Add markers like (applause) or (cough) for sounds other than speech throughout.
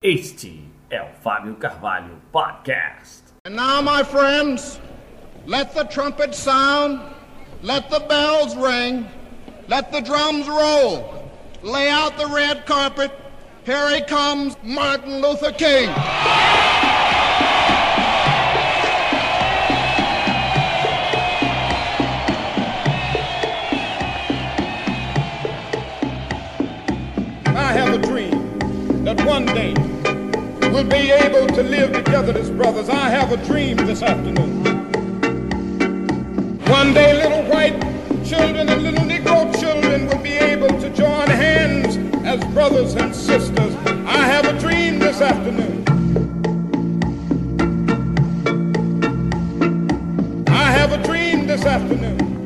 Este é o Fábio Carvalho Podcast. And now, my friends, let the trumpet sound, let the bells ring, let the drums roll. Lay out the red carpet. Here he comes, Martin Luther King. I have a dream that one day we'll be able to live together as brothers. I have a dream this afternoon. One day, little white children and little Negro children will be able to join hands as brothers and sisters. I have a dream this afternoon. I have a dream this afternoon.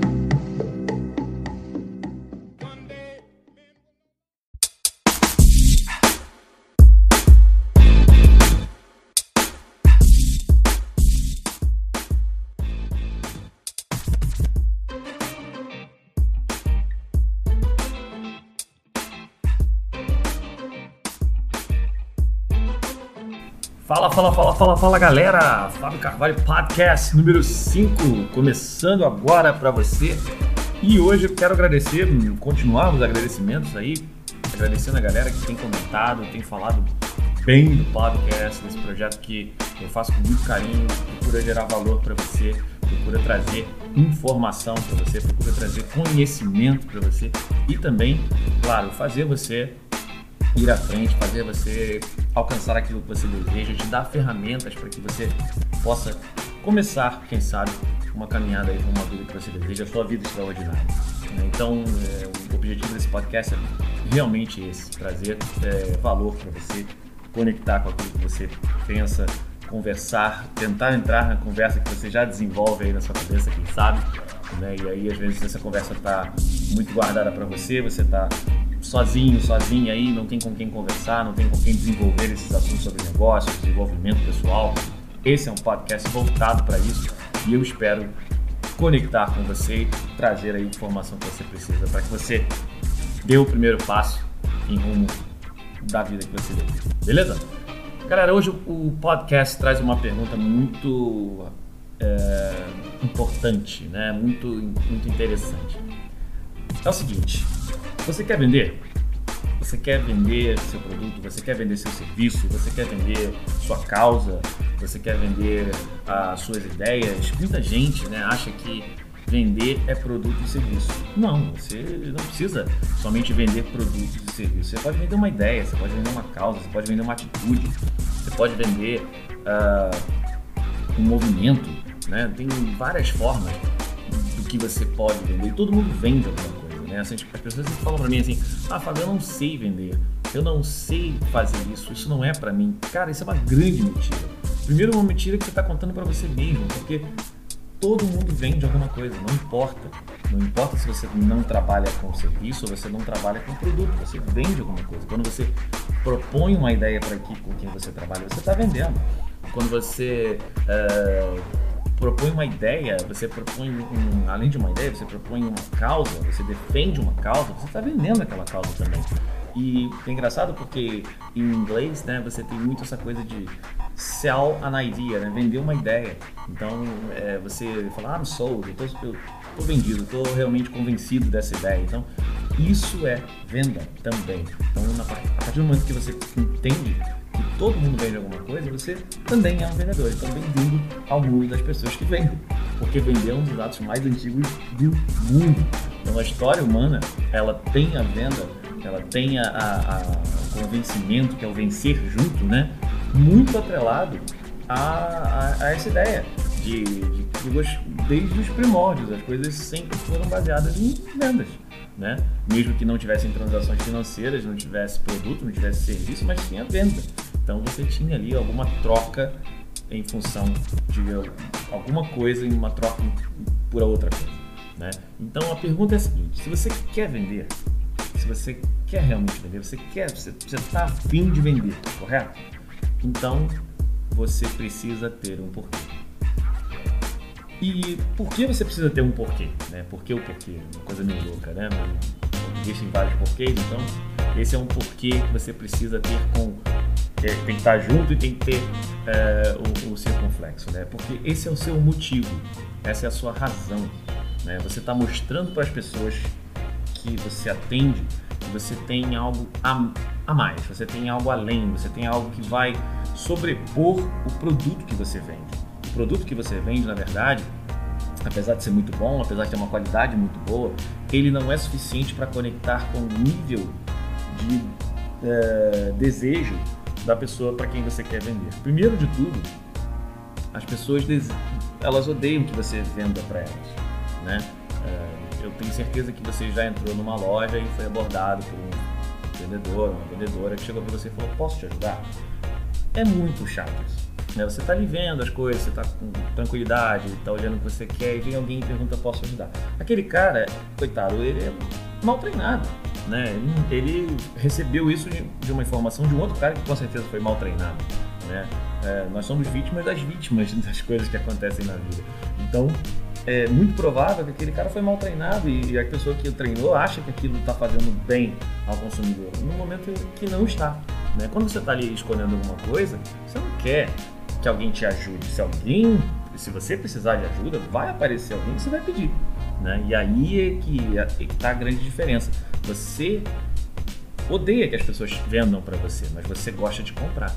Fala, fala, fala, fala, fala galera! Fábio Carvalho Podcast número 5, começando agora para você. E hoje eu quero agradecer, continuar os agradecimentos aí, agradecendo a galera que tem comentado, tem falado bem do podcast, desse projeto que eu faço com muito carinho, procura gerar valor para você, procura trazer informação para você, procura trazer conhecimento para você e também, claro, fazer você ir à frente, fazer você alcançar aquilo que você deseja, te dar ferramentas para que você possa começar, quem sabe, uma caminhada aí com uma vida que você deseja, a sua vida extraordinária. né? Então, é, o objetivo desse podcast é realmente esse, trazer é, valor para você, conectar com aquilo que você pensa, conversar, tentar entrar na conversa que você já desenvolve aí na sua cabeça, quem sabe, né? E aí às vezes essa conversa tá muito guardada para você, você tá sozinho, sozinha aí, não tem com quem conversar, não tem com quem desenvolver esses assuntos sobre negócios, desenvolvimento pessoal. Esse é um podcast voltado para isso e eu espero conectar com você trazer a informação que você precisa para que você dê o primeiro passo em rumo da vida que você deseja. Beleza? Galera, hoje o podcast traz uma pergunta muito é, importante, né? muito, muito interessante. É o seguinte: você quer vender? Você quer vender seu produto? Você quer vender seu serviço? Você quer vender sua causa? Você quer vender as suas ideias? Muita gente né, acha que vender é produto e serviço. Não, você não precisa somente vender produtos e serviços. Você pode vender uma ideia, você pode vender uma causa, você pode vender uma atitude, você pode vender ah, um movimento. Né? Tem várias formas do que você pode vender. Todo mundo vende alguma coisa. Né? Assim, tipo, as pessoas falam pra mim assim: Ah, Fábio, eu não sei vender. Eu não sei fazer isso. Isso não é pra mim. Cara, isso é uma grande mentira. Primeiro, uma mentira que você tá contando pra você mesmo. Porque todo mundo vende alguma coisa, não importa. Não importa se você não trabalha com serviço ou você não trabalha com produto, você vende alguma coisa. Quando você propõe uma ideia para a equipe com quem você trabalha, você está vendendo. Quando você eh, propõe uma ideia, você propõe, um, além de uma ideia, você propõe uma causa, você defende uma causa, você está vendendo aquela causa também. E é engraçado porque em inglês, né, você tem muito essa coisa de sell an idea, né, vender uma ideia. Então, é, você fala, ah, I'm sold, eu tô, eu tô vendido, tô realmente convencido dessa ideia. Então, isso é venda também. Então, na, a partir do momento que você entende todo mundo vende alguma coisa, você também é um vendedor. Então, bem-vindo ao mundo das pessoas que vendem. Porque vender é um dos atos mais antigos do mundo. Então, a história humana, ela tem a venda, ela tem a, a, a o convencimento, que é o vencer junto, né? Muito atrelado a, a, essa ideia de, de, de desde os primórdios. As coisas sempre foram baseadas em vendas. Né? Mesmo que não tivessem transações financeiras, não tivesse produto, não tivesse serviço, mas tinha venda. Então você tinha ali alguma troca em função de alguma coisa em uma troca por outra coisa. Né? Então a pergunta é a seguinte: se você quer vender, se você quer realmente vender, você quer, você está afim de vender, correto? Então você precisa ter um porquê. E por que você precisa ter um porquê? Né? Por que o porquê? Uma coisa meio louca, né? Existem vários porquês, então esse é um porquê que você precisa ter com tem que estar junto e tem que ter é, o, o circunflexo, né? Porque esse é o seu motivo, essa é a sua razão, né? Você está mostrando para as pessoas que você atende que você tem algo a, a mais, você tem algo além, você tem algo que vai sobrepor o produto que você vende. O produto que você vende, na verdade, apesar de ser muito bom, apesar de ter uma qualidade muito boa, ele não é suficiente para conectar com o nível de é, desejo da pessoa para quem você quer vender. Primeiro de tudo, as pessoas elas odeiam que você venda para elas, né? É, eu tenho certeza que você já entrou numa loja e foi abordado por um vendedor, uma vendedora que chegou para você e falou: "Posso te ajudar?" É muito chato isso. Né? Você está ali vendo as coisas, você está com tranquilidade, está olhando o que você quer e vem alguém e pergunta: "Posso ajudar?" Aquele cara, coitado, ele é mal treinado né? Ele recebeu isso de uma informação de um outro cara que com certeza foi mal treinado, né? É, nós somos vítimas das vítimas (laughs) das coisas que acontecem na vida. Então, é muito provável que aquele cara foi mal treinado e a pessoa que o treinou acha que aquilo está fazendo bem ao consumidor, no momento que não está. Né? Quando você está ali escolhendo alguma coisa, você não quer que alguém te ajude. Se alguém, se você precisar de ajuda, vai aparecer alguém que você vai pedir. Né? E aí é que é está a grande diferença. Você odeia que as pessoas vendam para você, mas você gosta de comprar.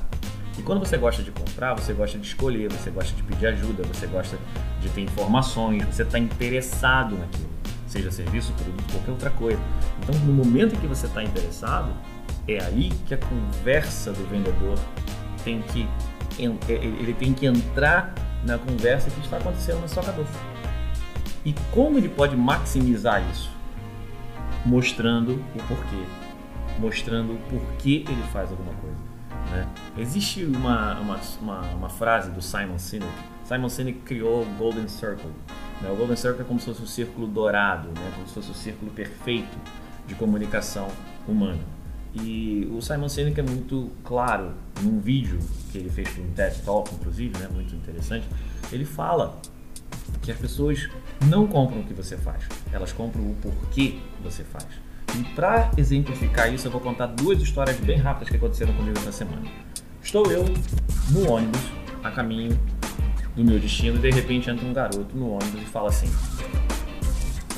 E quando você gosta de comprar, você gosta de escolher, você gosta de pedir ajuda, você gosta de ter informações, você está interessado naquilo, seja serviço, produto, qualquer outra coisa. Então, no momento em que você está interessado, é aí que a conversa do vendedor tem que é, ele tem que entrar na conversa que está acontecendo na sua cabeça. E como ele pode maximizar isso? Mostrando o porquê. Mostrando o porquê ele faz alguma coisa. Né? Existe uma, uma, uma, uma, frase do Simon Sinek. Simon Sinek criou o Golden Circle. Né? O Golden Circle é como se fosse um círculo dourado, né? como se fosse o um círculo perfeito de comunicação humana. E o Simon Sinek é muito claro num vídeo que ele fez para um TED Talk, inclusive, né? muito interessante. Ele fala que as pessoas não compram o que você faz, elas compram o porquê você faz. E para exemplificar isso, eu vou contar duas histórias bem rápidas que aconteceram comigo essa semana. Estou eu no ônibus, a caminho do meu destino, e de repente entra um garoto no ônibus e fala assim: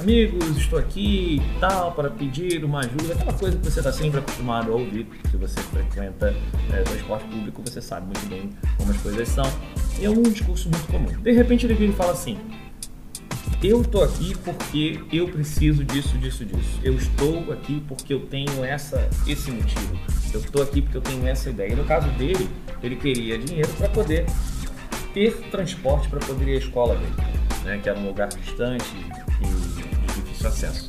Amigos, estou aqui tal para pedir uma ajuda, aquela coisa que você está sempre acostumado a ouvir, se você frequenta é, transporte público, você sabe muito bem como as coisas são. E é um discurso muito comum. De repente ele vira e fala assim: Eu estou aqui porque eu preciso disso, disso, disso. Eu estou aqui porque eu tenho essa, esse motivo. Eu estou aqui porque eu tenho essa ideia. E no caso dele, ele queria dinheiro para poder ter transporte para poder ir à escola dele, né, que era um lugar distante difícil acesso.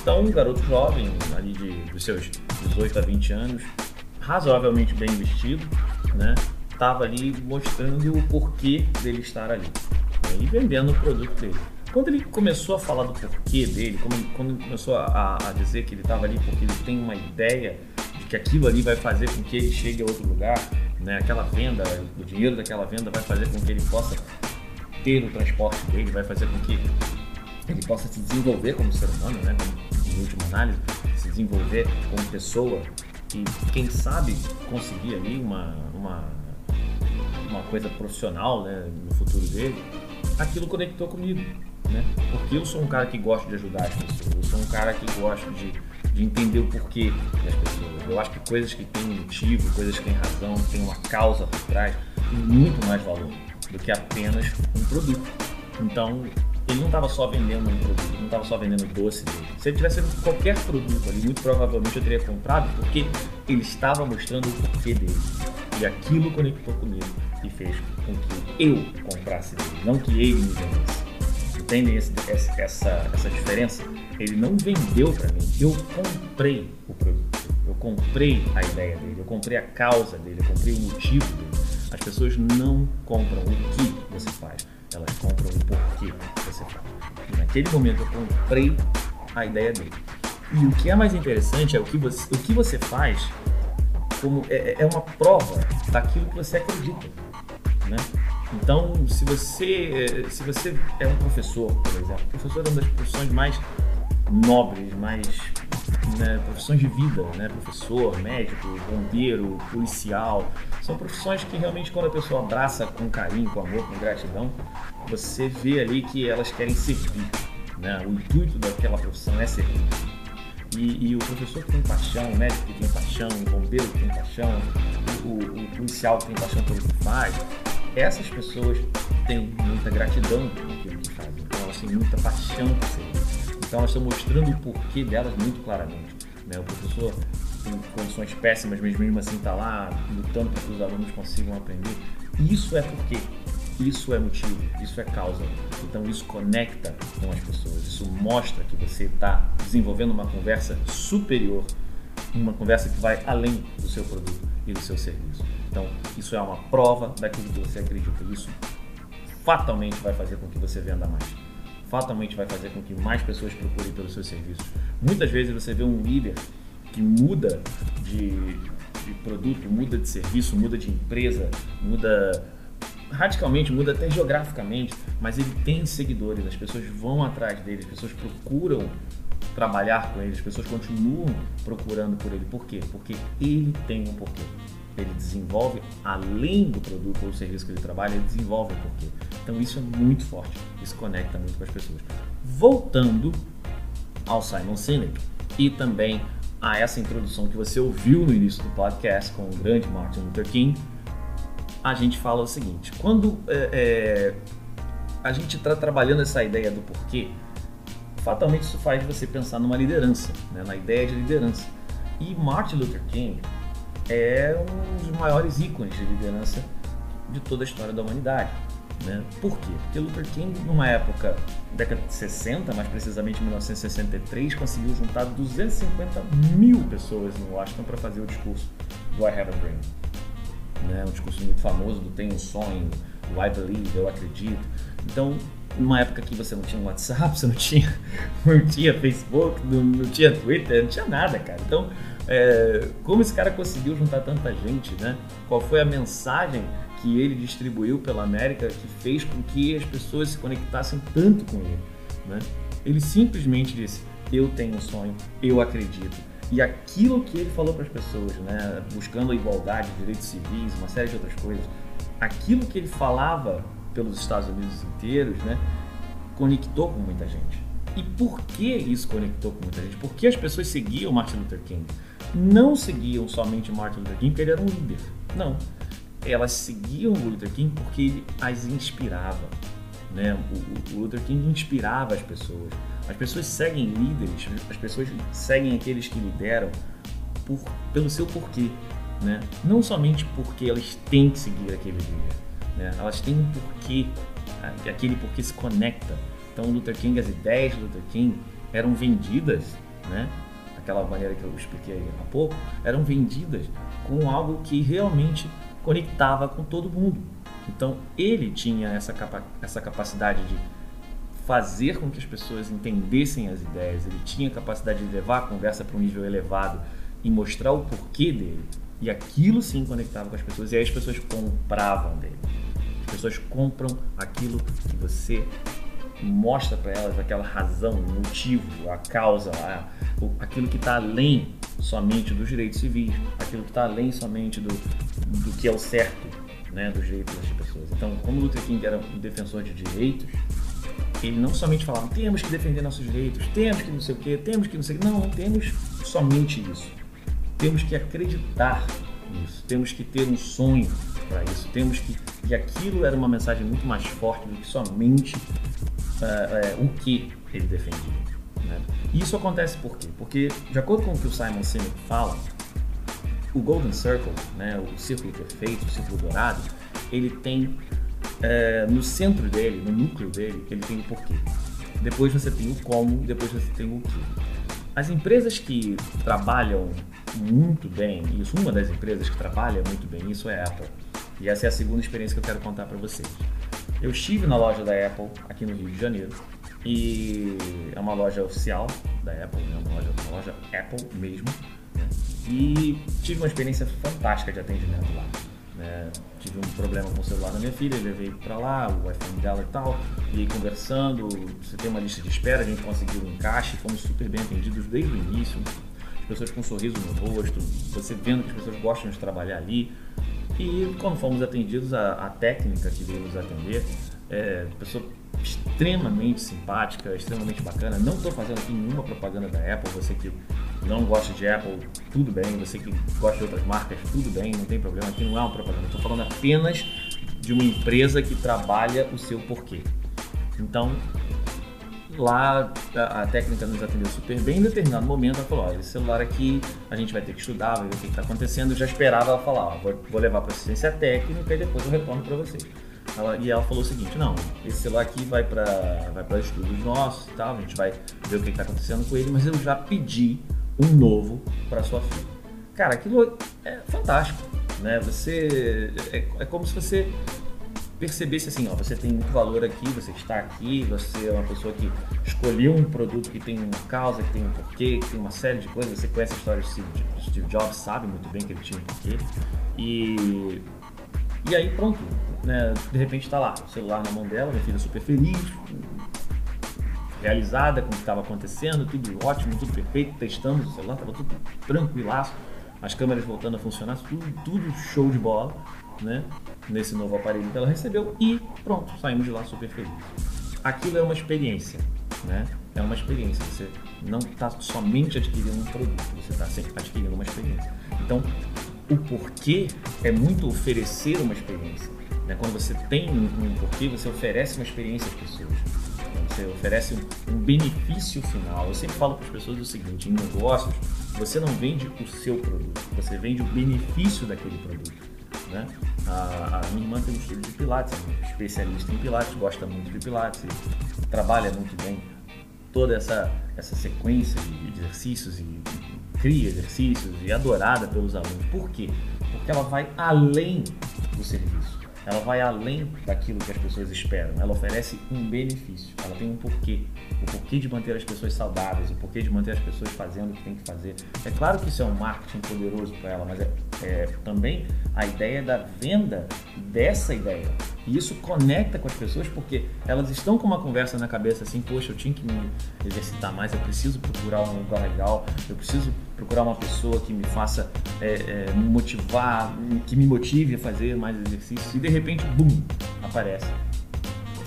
Então, um garoto jovem, ali de, dos seus 18 a 20 anos, razoavelmente bem vestido, né? Estava ali mostrando o porquê dele estar ali né? e vendendo o produto dele. Quando ele começou a falar do porquê dele, quando ele começou a, a dizer que ele estava ali porque ele tem uma ideia de que aquilo ali vai fazer com que ele chegue a outro lugar, né? aquela venda, o dinheiro daquela venda vai fazer com que ele possa ter o transporte dele, vai fazer com que ele possa se desenvolver como ser humano, né? Em última análise, se desenvolver como pessoa e quem sabe conseguir ali uma, uma, uma coisa profissional né, no futuro dele, aquilo conectou comigo, né? Porque eu sou um cara que gosta de ajudar as pessoas, eu sou um cara que gosta de, de entender o porquê das pessoas. Eu acho que coisas que têm motivo, coisas que têm razão, que têm uma causa por trás, têm muito mais valor do que apenas um produto. Então, ele não estava só vendendo um produto, não estava só vendendo doce dele. Se ele tivesse qualquer produto ali, muito provavelmente eu teria comprado porque ele estava mostrando o porquê dele. E aquilo conectou comigo e fez com que eu comprasse dele, não que ele me vendesse. Entendem esse, essa, essa diferença? Ele não vendeu para mim, eu comprei o produto. Eu comprei a ideia dele, eu comprei a causa dele, eu comprei o motivo dele. As pessoas não compram o que você faz elas compram o porquê você faz. E naquele momento eu comprei a ideia dele. E o que é mais interessante é o que você, o que você faz como é, é uma prova daquilo que você acredita, né? Então, se você se você é um professor, por exemplo, professor é uma das profissões mais nobres, mais né, profissões de vida, né, professor, médico, bombeiro, policial, são profissões que realmente quando a pessoa abraça com carinho, com amor, com gratidão, você vê ali que elas querem servir. Né? O intuito daquela profissão é servir. E, e, o professor tem paixão, o médico tem paixão, o bombeiro tem paixão, o, o, policial tem paixão pelo que faz, essas pessoas têm muita gratidão naquilo que fazem. Então elas têm muita paixão por servir. Então elas estão mostrando o porquê delas muito claramente. Né? O professor tem condições péssimas, mas mesmo assim está lá lutando para que os alunos consigam aprender. Isso é porque isso é motivo, isso é causa. Então isso conecta com as pessoas, isso mostra que você está desenvolvendo uma conversa superior, uma conversa que vai além do seu produto e do seu serviço. Então isso é uma prova daquilo que você acredita. Isso fatalmente vai fazer com que você venda mais. Fatalmente vai fazer com que mais pessoas procurem pelos seus serviços. Muitas vezes você vê um líder que muda de, de produto, muda de serviço, muda de empresa, muda radicalmente, muda até geograficamente, mas ele tem seguidores, as pessoas vão atrás dele, as pessoas procuram trabalhar com ele, as pessoas continuam procurando por ele. Por quê? Porque ele tem um porquê. Ele desenvolve, além do produto ou serviço que ele trabalha, ele desenvolve um porquê. Então isso é muito forte, isso conecta muito com as pessoas. Voltando ao Simon Sinek e também a essa introdução que você ouviu no início do podcast com o grande Martin Luther King, a gente fala o seguinte: quando é, é, a gente está trabalhando essa ideia do porquê, fatalmente isso faz você pensar numa liderança, né, na ideia de liderança. E Martin Luther King é um dos maiores ícones de liderança de toda a história da humanidade. Né? Por quê? Porque Luther King, numa época, década de 60, mais precisamente em 1963, conseguiu juntar 250 mil pessoas em Washington para fazer o discurso do I Have a Dream né? um discurso muito famoso do Tenho um sonho, I believe, eu acredito. Então, numa época que você não tinha WhatsApp, (laughs) você não tinha, não tinha Facebook, não, não tinha Twitter, não tinha nada, cara. Então, é, como esse cara conseguiu juntar tanta gente, né? Qual foi a mensagem que ele distribuiu pela América que fez com que as pessoas se conectassem tanto com ele, né? Ele simplesmente disse: "Eu tenho um sonho, eu acredito, e aquilo que ele falou para as pessoas, né, buscando a igualdade, direitos civis, uma série de outras coisas, aquilo que ele falava pelos Estados Unidos inteiros, né, conectou com muita gente. E por que isso conectou com muita gente? Porque as pessoas seguiam Martin Luther King. Não seguiam somente Martin Luther King porque ele era um líder. Não. Elas seguiam o Luther King porque ele as inspirava. Né? O, o Luther King inspirava as pessoas. As pessoas seguem líderes, as pessoas seguem aqueles que lideram por, pelo seu porquê, né? Não somente porque elas têm que seguir aquele líder, né? Elas têm um porquê, aquele porquê se conecta. Então, Luther King, as ideias de Luther King eram vendidas, né? Aquela maneira que eu expliquei há pouco, eram vendidas com algo que realmente conectava com todo mundo. Então, ele tinha essa, capa essa capacidade de fazer com que as pessoas entendessem as ideias, ele tinha capacidade de levar a conversa para um nível elevado e mostrar o porquê dele. E aquilo sim conectava com as pessoas e aí as pessoas compravam dele. As pessoas compram aquilo que você mostra para elas, aquela razão, o motivo, a causa, a, aquilo que está além somente dos direitos civis, aquilo que está além somente do, do que é o certo, né, dos direitos das pessoas. Então, como Luther King era um defensor de direitos, ele não somente falava temos que defender nossos direitos, temos que não sei o que, temos que não sei o que. Não, não temos somente isso. Temos que acreditar nisso, temos que ter um sonho para isso, temos que. E aquilo era uma mensagem muito mais forte do que somente uh, uh, o que ele defendia. Né? E isso acontece por quê? Porque, de acordo com o que o Simon Sinek fala, o Golden Circle, né, o círculo perfeito, o círculo dourado, ele tem é, no centro dele, no núcleo dele, ele tem o porquê. Depois você tem o como, depois você tem o que. As empresas que trabalham muito bem, isso, uma das empresas que trabalha muito bem isso é a Apple. E essa é a segunda experiência que eu quero contar para vocês. Eu estive na loja da Apple aqui no Rio de Janeiro e é uma loja oficial da Apple, né? uma, loja, uma loja Apple mesmo. E tive uma experiência fantástica de atendimento lá. Né? tive um problema com o celular da minha filha, levei para lá, o iPhone dela e tal, e aí conversando, você tem uma lista de espera, a gente conseguiu um encaixe, fomos super bem atendidos desde o início, as pessoas com um sorriso no rosto, você vendo que as pessoas gostam de trabalhar ali. E quando fomos atendidos, a, a técnica que veio nos atender, é, pessoa extremamente simpática, extremamente bacana. Não estou fazendo nenhuma propaganda da Apple. Você que não gosta de Apple, tudo bem. Você que gosta de outras marcas, tudo bem, não tem problema. Aqui não é uma propaganda. Estou falando apenas de uma empresa que trabalha o seu porquê. Então, lá a, técnica nos atendeu super bem. Em determinado momento, ela falou: Olha, esse celular aqui a gente vai ter que estudar, vai ver o que está acontecendo. Eu já esperava ela falar: ó, vou, vou levar para assistência técnica e depois eu retorno para vocês. Ela, e ela falou o seguinte: não, esse celular aqui vai para vai estudos nossos e tal, a gente vai ver o que está acontecendo com ele, mas eu já pedi um novo para sua filha. Cara, aquilo é fantástico, né? Você é, é como se você percebesse assim, ó, você tem muito valor aqui, você está aqui, você é uma pessoa que escolheu um produto que tem uma causa, que tem um porquê, que tem uma série de coisas, você conhece a história de Steve, Jobs, sabe muito bem que ele tinha um porquê. E, e aí pronto, né, de repente está lá, o celular na mão dela, minha filha super feliz, realizada com o que estava acontecendo, tudo ótimo, tudo perfeito, testamos o celular, estava tudo tranquilaço, as câmeras voltando a funcionar, tudo, tudo show de bola, né? Nesse novo aparelho que ela recebeu e pronto, saímos de lá super felizes. Aquilo é uma experiência, né? É uma experiência. Você não está somente adquirindo um produto, você está sempre adquirindo uma experiência. Então, o porquê é muito oferecer uma experiência. Né? Quando você tem um, porquê, você oferece uma experiência às pessoas. Você oferece um, benefício final. Eu sempre falo para as pessoas o seguinte: em negócios, você não vende o seu produto, você vende o benefício daquele produto. Né? A, a, minha irmã tem um estilo de Pilates, é especialista em Pilates, gosta muito de Pilates, trabalha muito bem toda essa, essa sequência de exercícios e cria exercícios e é adorada pelos alunos. Por quê? Porque ela vai além do serviço ela vai além daquilo que as pessoas esperam. Ela oferece um benefício. Ela tem um porquê. O porquê de manter as pessoas saudáveis, o porquê de manter as pessoas fazendo o que tem que fazer. É claro que isso é um marketing poderoso para ela, mas é, é, também a ideia da venda dessa ideia. E isso conecta com as pessoas porque elas estão com uma conversa na cabeça assim: poxa, eu tinha que me exercitar mais, eu preciso procurar um lugar legal, eu preciso procurar uma pessoa que me faça é, é, motivar, que me motive a fazer mais exercícios e de repente, bum, aparece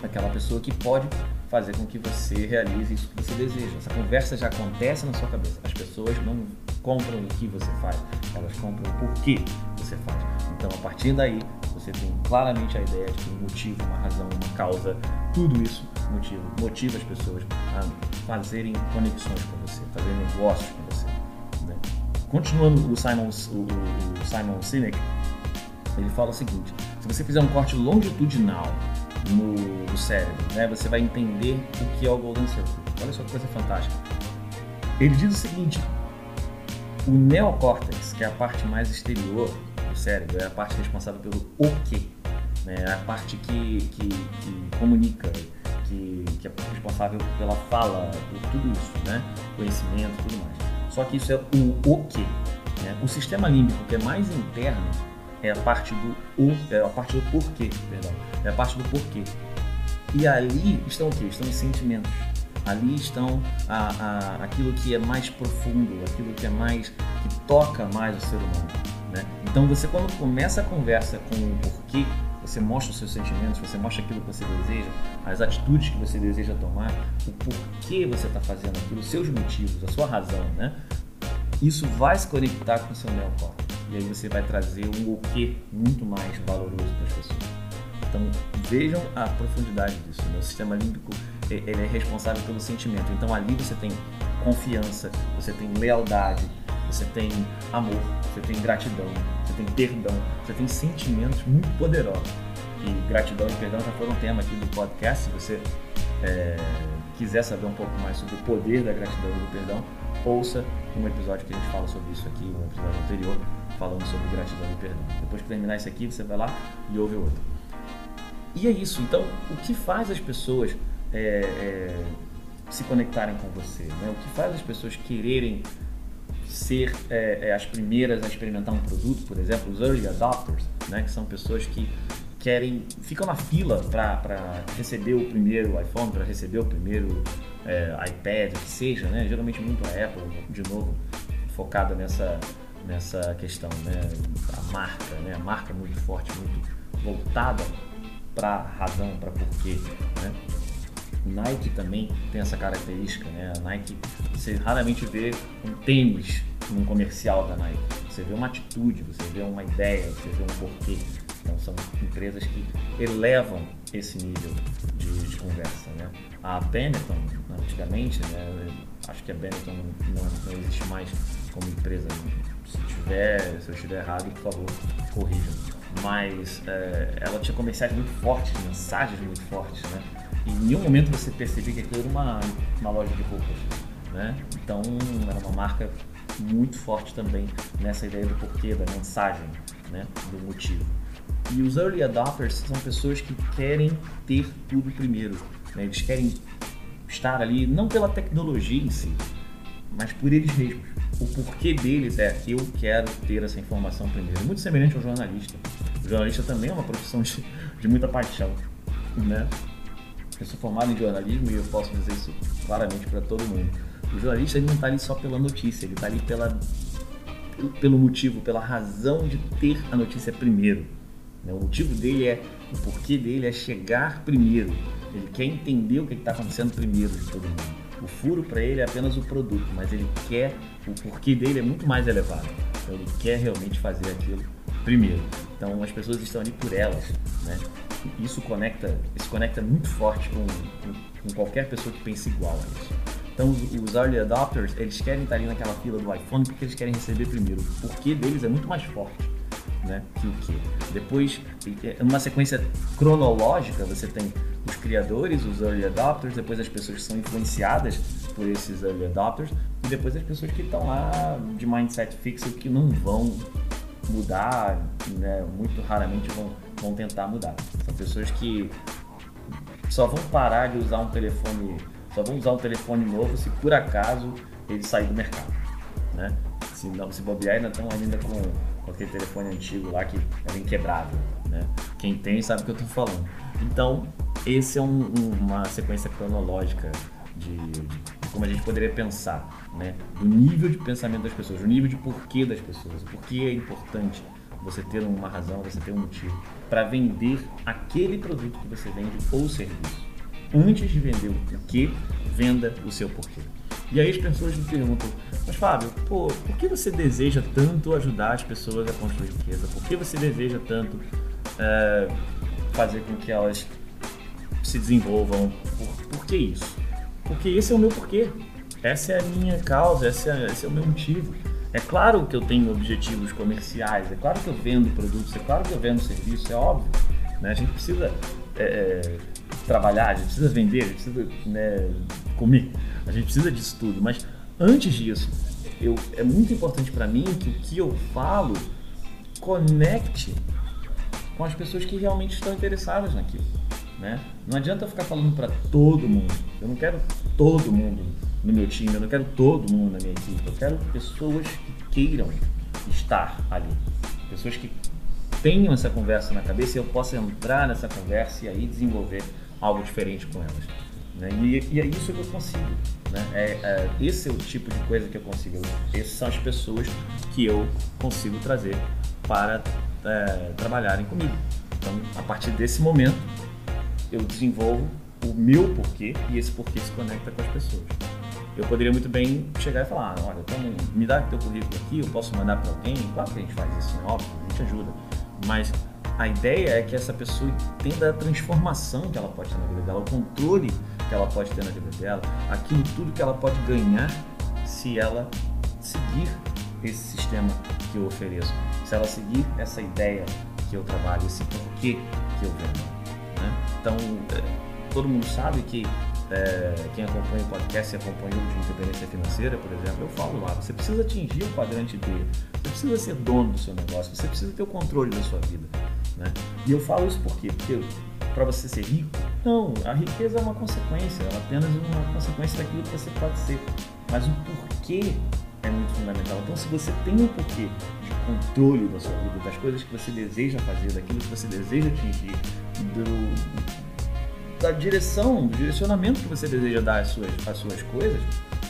aquela pessoa que pode fazer com que você realize isso que você deseja. Essa conversa já acontece na sua cabeça. As pessoas não compram o que você faz, elas compram o porquê você faz. Então, a partir daí, você tem claramente a ideia de um motivo, uma razão, uma causa, tudo isso motiva, motiva as pessoas a fazerem conexões com você, fazer negócios com você. Continuando o Simon, o, o Simon Sinek, ele fala o seguinte: se você fizer um corte longitudinal no, no, cérebro, né, você vai entender o que é o Golden Circle. Olha só que coisa fantástica. Ele diz o seguinte: o neocórtex, que é a parte mais exterior do cérebro, é a parte responsável pelo o que, né, é a parte que, que, que comunica, que, que é responsável pela fala, por tudo isso, né, conhecimento, tudo mais. Só que isso é o o que. Né? O sistema límbico, que é mais interno, é a parte do o, é a parte do porquê, perdão, é a parte do porquê. E ali estão o quê? Estão os sentimentos. Ali estão a, a, aquilo que é mais profundo, aquilo que é mais que toca mais o ser humano. Né? Então você quando começa a conversa com o porquê, você mostra os seus sentimentos, você mostra aquilo que você deseja, as atitudes que você deseja tomar, o porquê você está fazendo aquilo, os seus motivos, a sua razão, né? Isso vai se conectar com o seu neocórtex e aí você vai trazer um o que muito mais valoroso para as pessoas. Então vejam a profundidade disso. Né? O sistema límbico ele é responsável pelo sentimento. Então ali você tem confiança, você tem lealdade, você tem amor, você tem gratidão, você tem perdão, você tem sentimentos muito poderosos. E gratidão e perdão já foram um tema aqui do podcast. Se você é, quiser saber um pouco mais sobre o poder da gratidão e do perdão, ouça um episódio que a gente fala sobre isso aqui, um episódio anterior, falando sobre gratidão e perdão. Depois que terminar isso aqui, você vai lá e ouve o outro. E é isso. Então, o que faz as pessoas é, é, se conectarem com você? Né? O que faz as pessoas quererem ser é, é, as primeiras a experimentar um produto, por exemplo, os early adopters, né, que são pessoas que querem ficam na fila para receber o primeiro iPhone, para receber o primeiro é, iPad, o que seja, né? Geralmente muito a Apple, de novo, focada nessa nessa questão, né? A marca, né? A marca muito forte, muito voltada para razão, para porquê, né? Nike também tem essa característica, né? A Nike, você raramente vê um tênis num comercial da Nike. Você vê uma atitude, você vê uma ideia, você vê um porquê. Então são empresas que elevam esse nível de, de conversa, né? A Benetton, antigamente, né? Acho que a Benetton não, não existe mais como empresa. Se tiver, se eu estiver errado, por favor, corrijam. Mas é, ela tinha comerciais muito fortes, mensagens muito fortes, né? E em nenhum momento você percebia que aquilo era uma, uma loja de roupas, né? Então era uma marca muito forte também nessa ideia do porquê, da mensagem, né? Do motivo. E os early adopters são pessoas que querem ter tudo primeiro, né? Eles querem estar ali não pela tecnologia em si, mas por eles mesmos. O porquê deles é eu quero ter essa informação primeiro. Muito semelhante ao jornalista. Jornalista também é uma profissão de, de muita paixão, né? Eu sou formado em jornalismo e eu posso dizer isso claramente para todo mundo. O jornalista ele não está ali só pela notícia, ele está ali pela, pelo motivo, pela razão de ter a notícia primeiro. Né? O motivo dele é, o porquê dele é chegar primeiro. Ele quer entender o que está acontecendo primeiro de todo mundo. O furo para ele é apenas o produto, mas ele quer, o porquê dele é muito mais elevado. Então ele quer realmente fazer aquilo primeiro. Então as pessoas estão ali por elas, né? isso conecta, isso conecta muito forte com, com, com qualquer pessoa que pense igual a isso. Então os, os, early adopters, eles querem estar ali naquela fila do iPhone porque eles querem receber primeiro. O porquê deles é muito mais forte, né, que o que. Depois, numa sequência cronológica, você tem os criadores, os early adopters, depois as pessoas que são influenciadas por esses early adopters e depois as pessoas que estão lá de mindset fixo que não vão mudar, né, muito raramente vão vão tentar mudar. São pessoas que só vão parar de usar um telefone, só vão usar um telefone novo se por acaso ele sair do mercado, né? Se não, se bobear ainda estão ainda com, com aquele telefone antigo lá que é inquebrável, né? Quem tem sabe o que eu estou falando. Então, esse é um, um, uma sequência cronológica de, de, como a gente poderia pensar, né? Do nível de pensamento das pessoas, do nível de porquê das pessoas, o porquê é importante você ter uma razão, você ter um motivo para vender aquele produto que você vende ou serviço. Antes de vender o que, venda o seu porquê. E aí as pessoas me perguntam, mas Fábio, pô, por que você deseja tanto ajudar as pessoas a construir riqueza? Por que você deseja tanto é, fazer com que elas se desenvolvam? Por, por que isso? Porque esse é o meu porquê. Essa é a minha causa, esse é, esse é o meu motivo. É claro que eu tenho objetivos comerciais, é claro que eu vendo produtos, é claro que eu vendo serviços, é óbvio. Né? A gente precisa é, é, trabalhar, a gente precisa vender, a gente precisa né, comer, a gente precisa disso tudo. Mas antes disso, eu, é muito importante para mim que o que eu falo conecte com as pessoas que realmente estão interessadas naquilo. Né? Não adianta eu ficar falando para todo mundo. Eu não quero todo mundo no meu time, eu não quero todo mundo na minha equipe, eu quero pessoas que queiram estar ali, pessoas que tenham essa conversa na cabeça e eu possa entrar nessa conversa e aí desenvolver algo diferente com elas. Né? E, e, é isso que eu consigo. Né? É, é, esse é o tipo de coisa que eu consigo. Essas são as pessoas que eu consigo trazer para é, trabalharem comigo. Então, a partir desse momento, eu desenvolvo o meu porquê e esse porquê se conecta com as pessoas. Eu poderia muito bem chegar e falar, olha, então, me dá teu currículo aqui, eu posso mandar para alguém, claro que a gente faz isso, é óbvio, a gente ajuda, mas a ideia é que essa pessoa entenda a transformação que ela pode ter na vida dela, o controle que ela pode ter na vida dela, aquilo tudo que ela pode ganhar se ela seguir esse sistema que eu ofereço, se ela seguir essa ideia que eu trabalho, esse porquê que eu vendo. Então, é, todo mundo sabe que é, quem acompanha o podcast e acompanhou de independência financeira, por exemplo, eu falo lá, você precisa atingir o quadrante D, você precisa ser dono do seu negócio, você precisa ter o controle da sua vida. Né? E eu falo isso por quê? Porque para você ser rico, não, a riqueza é uma consequência, é apenas uma consequência daquilo que você pode ser. Mas o porquê é muito fundamental. Então, se você tem um porquê de controle da sua vida, das coisas que você deseja fazer, daquilo que você deseja atingir, do, da direção, do direcionamento que você deseja dar às suas, às suas coisas,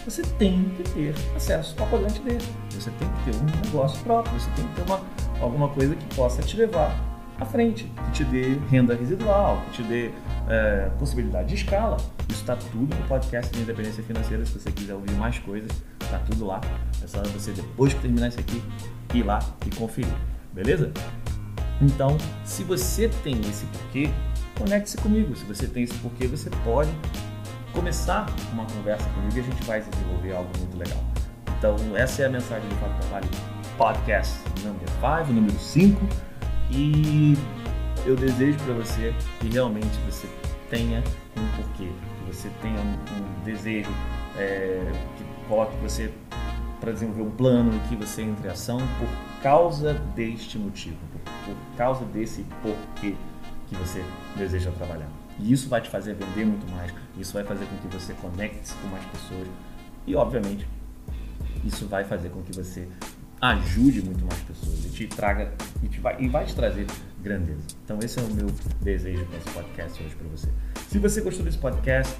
você tem que ter acesso ao quadrante dele. Você tem que ter um negócio próprio, você tem que ter uma, alguma coisa que possa te levar à frente, que te dê renda residual, que te dê é, possibilidade de escala. Isso está tudo no podcast de Independência Financeira. Se você quiser ouvir mais coisas, está tudo lá. É só você, depois que terminar isso aqui, ir lá e conferir. Beleza? Então, se você tem esse porquê, conecte-se comigo. Se você tem esse porquê, você pode começar uma conversa comigo e a gente vai desenvolver algo muito legal. Então, essa é a mensagem do Fábio Carvalho Podcast número 5, número 5. E eu desejo para você que realmente você tenha um porquê, que você tenha um, um desejo, é, que coloque você para desenvolver um plano que você entre em ação por causa deste motivo, por, por causa desse porquê que você deseja trabalhar. E isso vai te fazer vender muito mais, isso vai fazer com que você conecte-se com mais pessoas e, obviamente, isso vai fazer com que você ajude muito mais pessoas e te traga e, te vai, e vai te trazer grandeza. Então esse é o meu desejo com esse podcast hoje para você. Se você gostou desse podcast,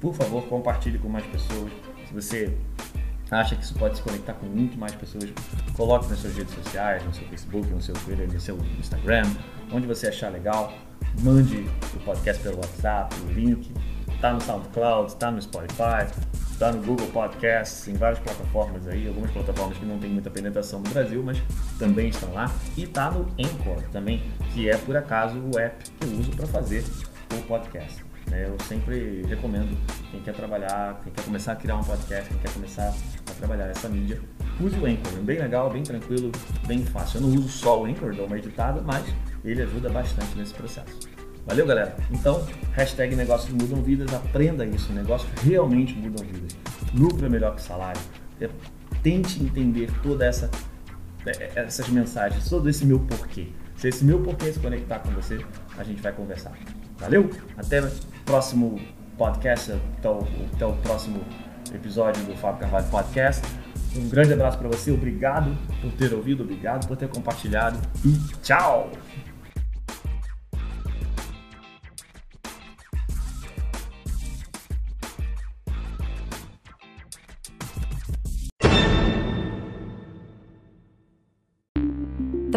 por favor, compartilhe com mais pessoas. Se você acha que isso pode se conectar com muito mais pessoas, coloque nas suas redes sociais, no seu Facebook, no seu Twitter, no seu Instagram, onde você achar legal. Mande o podcast pelo WhatsApp, o link. Está no SoundCloud, está no Spotify, está no Google Podcasts, em várias plataformas aí, algumas plataformas que não têm muita penetração no Brasil, mas também estão lá. E está no Anchor também, que é por acaso o app que eu uso para fazer o podcast. Né? Eu sempre recomendo quem quer trabalhar, quem quer começar a criar um podcast, quem quer começar a trabalhar essa mídia, use o Anchor. É bem legal, bem tranquilo, bem fácil. Eu não uso só o Anchor, dou uma editada, mas ele ajuda bastante nesse processo. Valeu, galera? Então, hashtag negócios mudam vidas, aprenda isso. Negócios realmente mudam vidas. Lucro é melhor que salário. É, tente entender toda essa é, essas mensagens, todo esse meu porquê. Se esse meu porquê se conectar com você, a gente vai conversar. Valeu? Até o próximo podcast, até o, até o próximo episódio do Fábio Carvalho Podcast. Um grande abraço para você, obrigado por ter ouvido, obrigado por ter compartilhado e tchau!